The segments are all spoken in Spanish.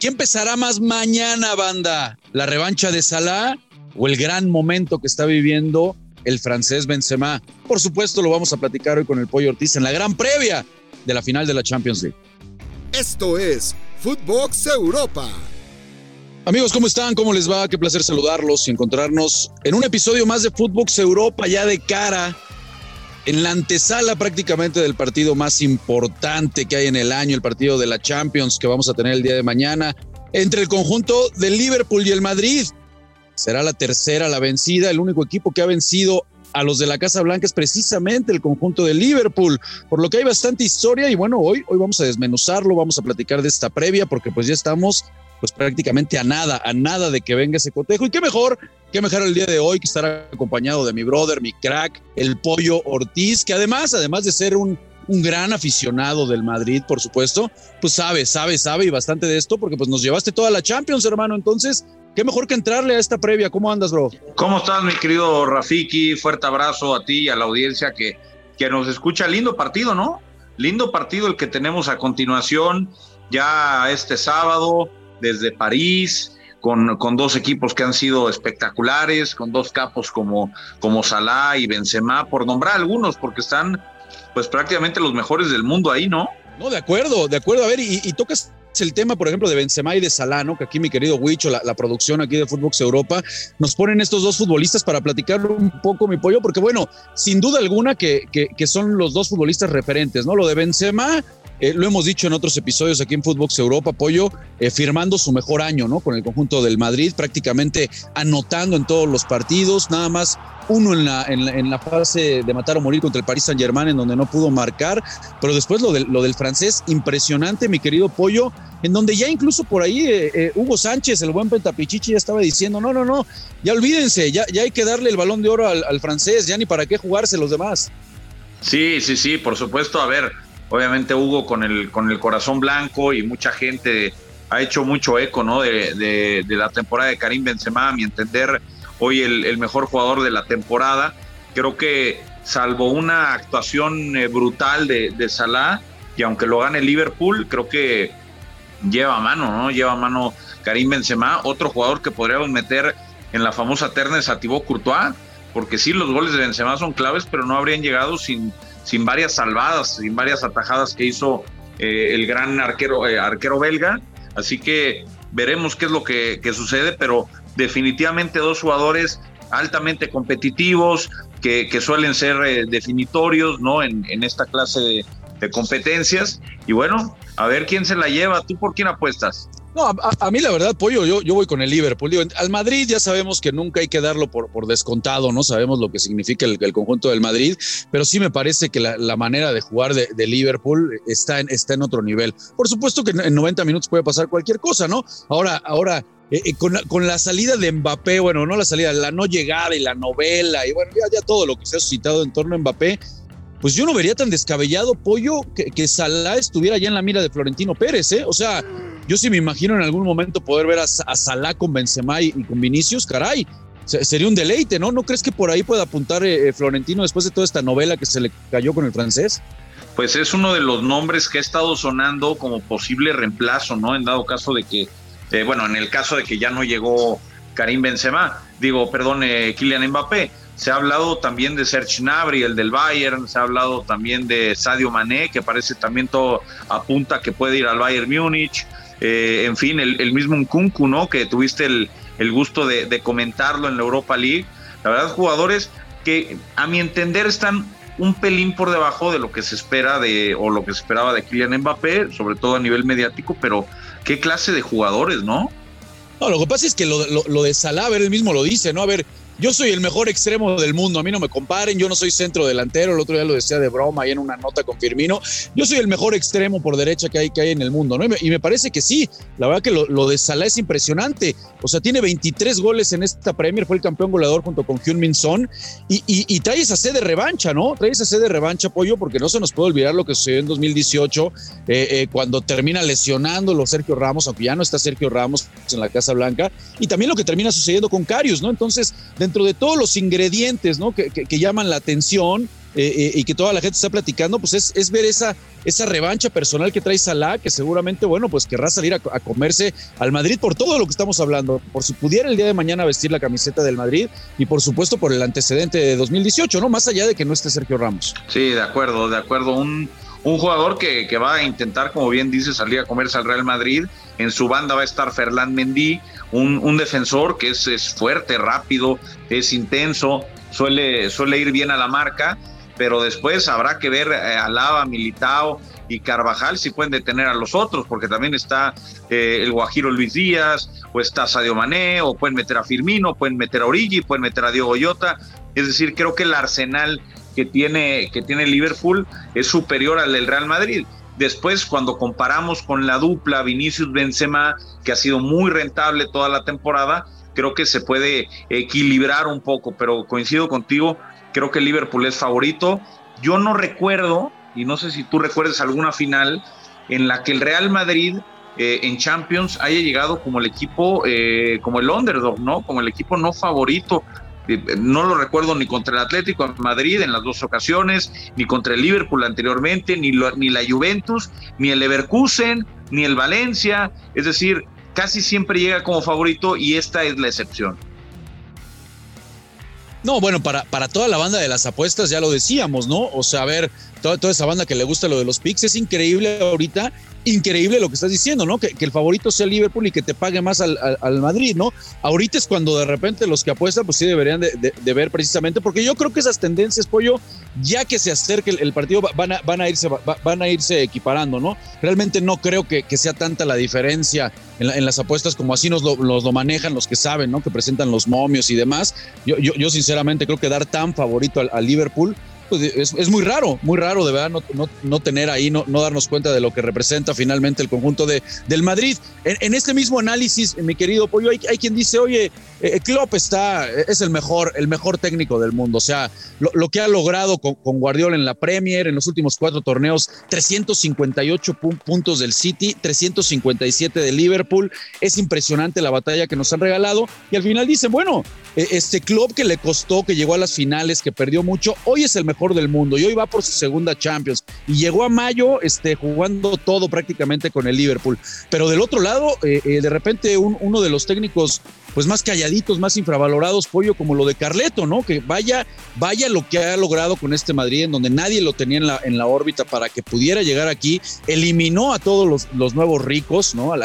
¿Quién empezará más mañana, banda? ¿La revancha de Salah o el gran momento que está viviendo el francés Benzema? Por supuesto, lo vamos a platicar hoy con el Pollo Ortiz en la gran previa de la final de la Champions League. Esto es Footbox Europa. Amigos, ¿cómo están? ¿Cómo les va? Qué placer saludarlos y encontrarnos en un episodio más de Footbox Europa ya de cara en la antesala prácticamente del partido más importante que hay en el año, el partido de la Champions que vamos a tener el día de mañana entre el conjunto del Liverpool y el Madrid. Será la tercera la vencida, el único equipo que ha vencido a los de la Casa Blanca es precisamente el conjunto de Liverpool, por lo que hay bastante historia y bueno, hoy, hoy vamos a desmenuzarlo, vamos a platicar de esta previa porque pues ya estamos pues prácticamente a nada, a nada de que venga ese cotejo. Y qué mejor, qué mejor el día de hoy que estar acompañado de mi brother, mi crack, el pollo Ortiz, que además, además de ser un, un gran aficionado del Madrid, por supuesto, pues sabe, sabe, sabe y bastante de esto, porque pues nos llevaste toda la Champions, hermano. Entonces, qué mejor que entrarle a esta previa. ¿Cómo andas, bro? ¿Cómo estás, mi querido Rafiki? Fuerte abrazo a ti y a la audiencia que, que nos escucha. Lindo partido, ¿no? Lindo partido el que tenemos a continuación, ya este sábado desde París, con, con, dos equipos que han sido espectaculares, con dos capos como, como Salah y Benzema, por nombrar algunos, porque están pues prácticamente los mejores del mundo ahí, ¿no? No, de acuerdo, de acuerdo. A ver, y, y tocas el tema, por ejemplo, de Benzema y de Salah, ¿no? Que aquí mi querido Huicho, la, la, producción aquí de Footbox Europa, nos ponen estos dos futbolistas para platicar un poco mi pollo, porque bueno, sin duda alguna que, que, que son los dos futbolistas referentes, ¿no? Lo de Benzema, eh, lo hemos dicho en otros episodios aquí en Footbox Europa, Pollo, eh, firmando su mejor año, ¿no? Con el conjunto del Madrid, prácticamente anotando en todos los partidos, nada más uno en la, en la, fase de matar o morir contra el Paris Saint Germain, en donde no pudo marcar, pero después lo, de, lo del francés, impresionante, mi querido Pollo, en donde ya incluso por ahí eh, Hugo Sánchez, el buen Pentapichichi, ya estaba diciendo, no, no, no, ya olvídense, ya, ya hay que darle el balón de oro al, al francés, ya ni para qué jugarse los demás. Sí, sí, sí, por supuesto, a ver, obviamente Hugo con el, con el corazón blanco y mucha gente ha hecho mucho eco ¿no? de, de, de la temporada de Karim Benzema, a mi entender, hoy el, mejor jugador de la temporada. Creo que salvo una actuación eh, brutal de, de Salah, y aunque lo gane Liverpool, creo que lleva mano, ¿no? Lleva mano Karim Benzema, otro jugador que podríamos meter en la famosa terna es a Thibaut Courtois, porque sí, los goles de Benzema son claves, pero no habrían llegado sin, sin varias salvadas, sin varias atajadas que hizo eh, el gran arquero, eh, arquero belga. Así que veremos qué es lo que, que, sucede, pero definitivamente dos jugadores altamente competitivos, que, que suelen ser eh, definitorios ¿no? en, en esta clase de, de, competencias. Y bueno, a ver quién se la lleva. ¿Tú por quién apuestas? No, a, mí la verdad, Pollo, yo, yo voy con el Liverpool. Digo, al Madrid ya sabemos que nunca hay que darlo por, por descontado, ¿no? Sabemos lo que significa el, el, conjunto del Madrid, pero sí me parece que la, la manera de jugar de, de, Liverpool está en, está en otro nivel. Por supuesto que en 90 minutos puede pasar cualquier cosa, ¿no? Ahora, ahora eh, eh, con, la, con, la, salida de Mbappé, bueno, no la salida, la no llegada y la novela, y bueno, ya, ya todo lo que se ha suscitado en torno a Mbappé, pues yo no vería tan descabellado, Pollo, que, que Salah estuviera ya en la mira de Florentino Pérez, ¿eh? O sea, yo sí me imagino en algún momento poder ver a, a Salah con Benzema y, y, con Vinicius, caray, sería un deleite, ¿no? ¿No crees que por ahí pueda apuntar eh, Florentino después de toda esta novela que se le cayó con el francés? Pues es uno de los nombres que ha estado sonando como posible reemplazo, ¿no? En dado caso de que, eh, bueno, en el caso de que ya no llegó Karim Benzema, digo, perdón, eh, Kylian Mbappé, se ha hablado también de Serge Gnabry, el del Bayern, se ha hablado también de Sadio Mané, que parece también todo apunta que puede ir al Bayern Múnich, eh, en fin, el, mismo Nkunku, ¿no? Que tuviste el, el gusto de, de, comentarlo en la Europa League. La verdad, jugadores que a mi entender están un pelín por debajo de lo que se espera de, o lo que se esperaba de Kylian Mbappé, sobre todo a nivel mediático, pero qué clase de jugadores, ¿no? No, lo que pasa es que lo, lo, lo de Salah, a ver, él mismo lo dice, ¿no? A ver, yo soy el mejor extremo del mundo, a mí no me comparen, yo no soy centro delantero, el otro día lo decía de broma ahí en una nota con Firmino, yo soy el mejor extremo por derecha que hay, que hay en el mundo, ¿no? Y me, parece que sí, la verdad que lo, de Salah es impresionante, o sea, tiene 23 goles en esta Premier, fue el campeón goleador junto con Hyun Min Son, y, y, y, trae esa sed de revancha, ¿no? Trae esa sed de revancha, Pollo, porque no se nos puede olvidar lo que sucedió en 2018, eh, eh, cuando termina lesionándolo Sergio Ramos, aunque ya no está Sergio Ramos en la Casa Blanca, y también lo que termina sucediendo con Carius, ¿no? Entonces, dentro de todos los ingredientes que, llaman la atención, eh, eh, y que toda la gente está platicando, pues es, ver esa, revancha personal que trae Salah, que seguramente, bueno, pues querrá salir a, comerse al Madrid por todo lo que estamos hablando, por si pudiera el día de mañana vestir la camiseta del Madrid y por supuesto por el antecedente de 2018, ¿no? Más allá de que no esté Sergio Ramos. Sí, de acuerdo, de acuerdo. Un, un jugador que, va a intentar, como bien dice, salir a comerse al Real Madrid. En su banda va a estar Ferland Mendy, un, defensor que es, fuerte, rápido, es intenso, suele, suele ir bien a la marca, pero después habrá que ver eh, a Lava, Militao y Carvajal si pueden detener a los otros, porque también está eh, el Guajiro Luis Díaz, o está Sadio Mané, o pueden meter a Firmino, pueden meter a Origi, pueden meter a Diego Yota. Es decir, creo que el arsenal que tiene, que tiene Liverpool es superior al del Real Madrid. Después, cuando comparamos con la dupla Vinicius Benzema, que ha sido muy rentable toda la temporada, creo que se puede equilibrar un poco, pero coincido contigo, creo que Liverpool es favorito. Yo no recuerdo, y no sé si tú recuerdas alguna final en la que el Real Madrid eh, en Champions haya llegado como el equipo, eh, como el underdog, ¿no? Como el equipo no favorito no lo recuerdo ni contra el Atlético de Madrid en las dos ocasiones, ni contra el Liverpool anteriormente, ni, ni la Juventus, ni el Leverkusen, ni el Valencia. Es decir, casi siempre llega como favorito y esta es la excepción. No, bueno, para, para toda la banda de las apuestas ya lo decíamos, ¿no? O sea, a ver, toda, toda esa banda que le gusta lo de los picks, es increíble ahorita increíble lo que estás diciendo, ¿no? Que, el favorito sea Liverpool y que te pague más al, Madrid, ¿no? Ahorita es cuando de repente los que apuestan, pues sí deberían de, ver precisamente, porque yo creo que esas tendencias, Pollo, ya que se acerque el, partido, van a, van, a irse, van a equiparando, ¿no? Realmente no creo que, sea tanta la diferencia en, las apuestas como así nos lo, manejan los que saben, ¿no? Que presentan los momios y demás. Yo, yo sinceramente creo que dar tan favorito al Liverpool pues es, muy raro, muy raro de verdad no, no, tener ahí, no, no, darnos cuenta de lo que representa finalmente el conjunto de, del Madrid. En, este mismo análisis, mi querido Pollo, hay, hay quien dice, oye, eh, Klopp está, es el mejor, el mejor técnico del mundo. O sea, lo, que ha logrado con, Guardiola en la Premier, en los últimos cuatro torneos, 358 puntos del City, 357 de Liverpool. Es impresionante la batalla que nos han regalado. Y al final dicen, bueno, e, este club que le costó, que llegó a las finales, que perdió mucho, hoy es el mejor del mundo y hoy va por su segunda Champions. Y llegó a mayo este, jugando todo prácticamente con el Liverpool. Pero del otro lado, eh, eh, de repente uno de los técnicos pues más calladitos, más infravalorados, pollo, como lo de Carleto, ¿no? Que vaya, vaya lo que ha logrado con este Madrid, en donde nadie lo tenía en la, en la órbita para que pudiera llegar aquí, eliminó a todos los, los nuevos ricos, ¿no? A,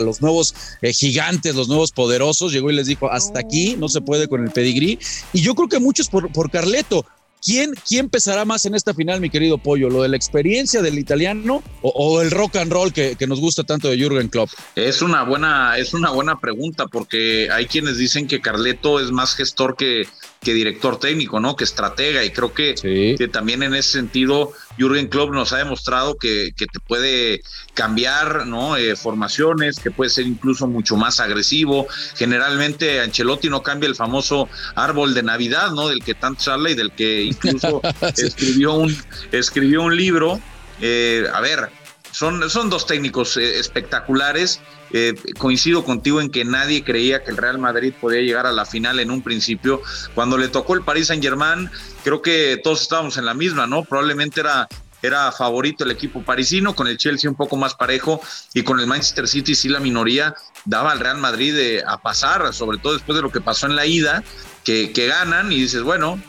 los nuevos eh, gigantes, los nuevos poderosos, llegó y les dijo, hasta aquí, no se puede con el pedigrí. Y yo creo que muchos por, por Carleto, ¿Quién, ¿Quién pesará más en esta final, mi querido Pollo? ¿Lo de la experiencia del italiano o, el rock and roll que, que, nos gusta tanto de Jürgen Klopp? Es una buena, es una buena pregunta porque hay quienes dicen que Carleto es más gestor que, que director técnico, ¿no? Que estratega. Y creo que, que, también en ese sentido, Jürgen Klopp nos ha demostrado que, que te puede cambiar, ¿no? Eh, formaciones, que puede ser incluso mucho más agresivo. Generalmente Ancelotti no cambia el famoso árbol de Navidad, ¿no? Del que tanto habla y del que incluso escribió, un, escribió un libro. Eh, a ver, son, son dos técnicos eh, espectaculares. Eh, coincido contigo en que nadie creía que el Real Madrid podía llegar a la final en un principio. Cuando le tocó el Paris Saint Germain, creo que todos estábamos en la misma, ¿no? Probablemente era, era favorito el equipo parisino, con el Chelsea un poco más parejo y con el Manchester City sí la minoría daba al Real Madrid eh, a pasar, sobre todo después de lo que pasó en la ida, que, que ganan y dices, bueno,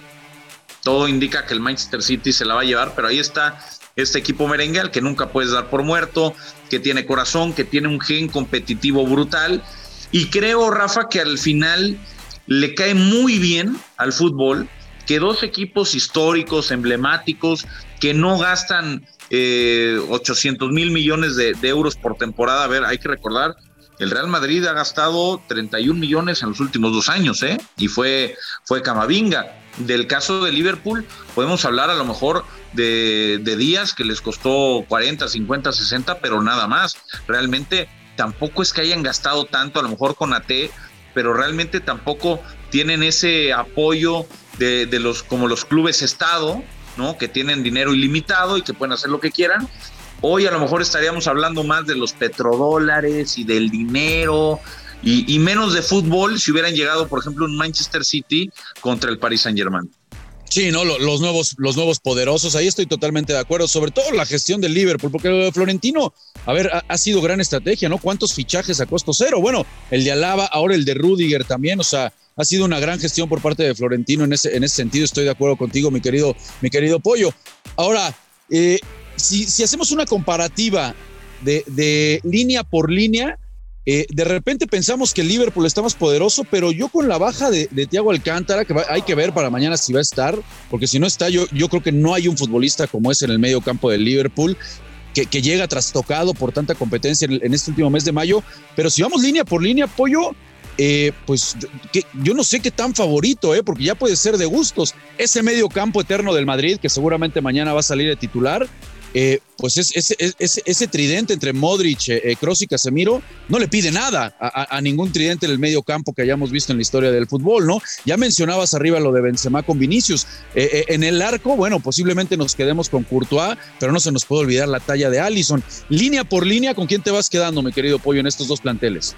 todo indica que el Manchester City se la va a llevar, pero ahí está este equipo merengue al que nunca puedes dar por muerto, que tiene corazón, que tiene un gen competitivo brutal. Y creo, Rafa, que al final le cae muy bien al fútbol que dos equipos históricos, emblemáticos, que no gastan 800 eh, mil millones de, euros por temporada. A ver, hay que recordar, el Real Madrid ha gastado 31 millones en los últimos dos años, ¿eh? Y fue, fue Camavinga. Del caso de Liverpool, podemos hablar a lo mejor de, días que les costó 40, 50, 60, pero nada más. Realmente tampoco es que hayan gastado tanto, a lo mejor con AT, pero realmente tampoco tienen ese apoyo de, de, los como los clubes Estado, ¿no? Que tienen dinero ilimitado y que pueden hacer lo que quieran. Hoy a lo mejor estaríamos hablando más de los petrodólares y del dinero y, menos de fútbol si hubieran llegado, por ejemplo, un Manchester City contra el Paris Saint Germain. Sí, no, los nuevos, los nuevos poderosos, ahí estoy totalmente de acuerdo, sobre todo la gestión del Liverpool, porque lo de Florentino, a ver, ha, sido gran estrategia, ¿no? ¿Cuántos fichajes a costo cero? Bueno, el de Alaba, ahora el de Rudiger también, o sea, ha sido una gran gestión por parte de Florentino en ese, en ese sentido, estoy de acuerdo contigo, mi querido, mi querido Pollo. Ahora, eh, si, si hacemos una comparativa de, de línea por línea, eh, de repente pensamos que Liverpool está más poderoso, pero yo con la baja de, de Thiago Alcántara, que hay que ver para mañana si va a estar, porque si no está, yo, yo creo que no hay un futbolista como es en el medio campo del Liverpool. Que, que llega trastocado por tanta competencia en, este último mes de mayo, pero si vamos línea por línea, Pollo, eh, pues que, yo no sé qué tan favorito, eh, porque ya puede ser de gustos. Ese medio campo eterno del Madrid, que seguramente mañana va a salir de titular, eh, pues ese, tridente entre Modric, eh, Kroos y Casemiro no le pide nada a, ningún tridente en el medio campo que hayamos visto en la historia del fútbol, ¿no? Ya mencionabas arriba lo de Benzema con Vinicius. Eh, en el arco, bueno, posiblemente nos quedemos con Courtois, pero no se nos puede olvidar la talla de Allison. Línea por línea, ¿con quién te vas quedando, mi querido Pollo, en estos dos planteles?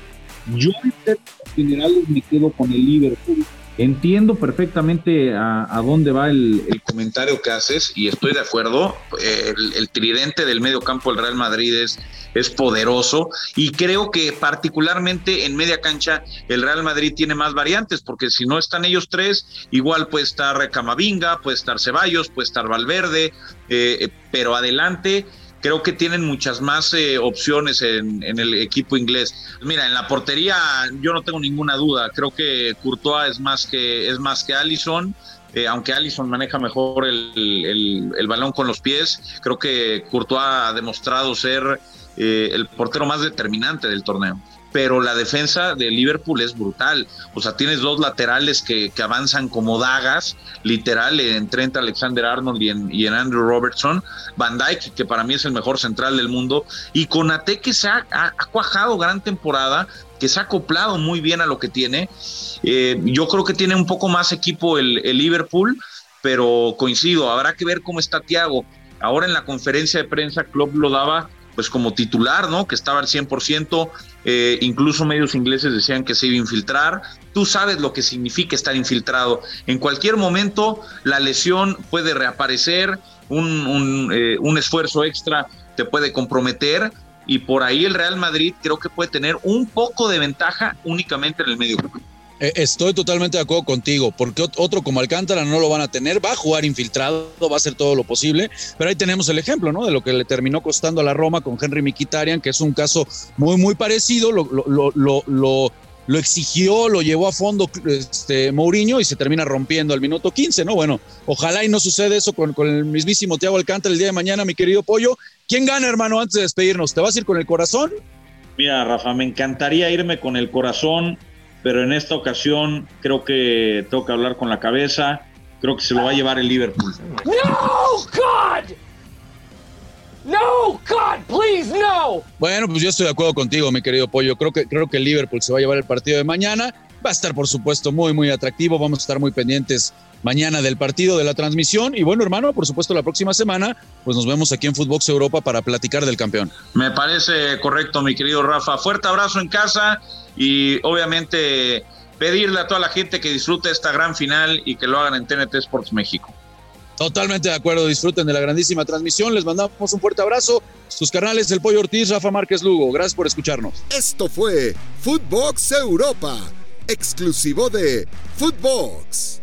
Yo en general me quedo con el Liverpool Entiendo perfectamente a, dónde va el, comentario que haces y estoy de acuerdo. El, tridente del medio campo del Real Madrid es, es poderoso y creo que particularmente en media cancha el Real Madrid tiene más variantes porque si no están ellos tres, igual puede estar Camavinga, puede estar Ceballos, puede estar Valverde, eh, pero adelante creo que tienen muchas más eh, opciones en, el equipo inglés. Mira, en la portería yo no tengo ninguna duda. Creo que Courtois es más que es más que Allison. Eh, aunque Allison maneja mejor el, el, balón con los pies, creo que Courtois ha demostrado ser eh, el portero más determinante del torneo pero la defensa de Liverpool es brutal. O sea, tienes dos laterales que, avanzan como dagas, literal, en Trent Alexander Arnold y en, Andrew Robertson. Van Dyke, que para mí es el mejor central del mundo. Y con Ate, que se ha, cuajado gran temporada, que se ha acoplado muy bien a lo que tiene. Eh, yo creo que tiene un poco más equipo el, Liverpool, pero coincido, habrá que ver cómo está Thiago. Ahora en la conferencia de prensa, Klopp lo daba pues como titular, ¿no? Que estaba al 100%, eh, incluso medios ingleses decían que se iba a infiltrar. Tú sabes lo que significa estar infiltrado. En cualquier momento la lesión puede reaparecer, un, un, eh, un esfuerzo extra te puede comprometer y por ahí el Real Madrid creo que puede tener un poco de ventaja únicamente en el medio campo. Eh, estoy totalmente de acuerdo contigo, porque otro como Alcántara no lo van a tener, va a jugar infiltrado, va a hacer todo lo posible, pero ahí tenemos el ejemplo, ¿no? De lo que le terminó costando a la Roma con Henry Mikitarian, que es un caso muy, muy parecido, lo, lo, lo, lo, exigió, lo llevó a fondo este, Mourinho y se termina rompiendo al minuto 15, ¿no? Bueno, ojalá y no sucede eso con, con el mismísimo Thiago Alcántara el día de mañana, mi querido Pollo. ¿Quién gana, hermano, antes de despedirnos? ¿Te vas a ir con el corazón? Mira, Rafa, me encantaría irme con el corazón pero en esta ocasión creo que tengo que hablar con la cabeza. Creo que se lo va a llevar el Liverpool. No, God. No, God, please, no. Bueno, pues yo estoy de acuerdo contigo, mi querido Pollo. Creo que, creo que el Liverpool se va a llevar el partido de mañana. Va a estar, por supuesto, muy, muy atractivo. Vamos a estar muy pendientes mañana del partido, de la transmisión. Y bueno, hermano, por supuesto, la próxima semana, pues nos vemos aquí en Footbox Europa para platicar del campeón. Me parece correcto, mi querido Rafa. Fuerte abrazo en casa y obviamente pedirle a toda la gente que disfrute esta gran final y que lo hagan en TNT Sports México. Totalmente de acuerdo, disfruten de la grandísima transmisión, les mandamos un fuerte abrazo, sus canales El Pollo Ortiz, Rafa Márquez Lugo, gracias por escucharnos. Esto fue Footbox Europa, exclusivo de Footbox.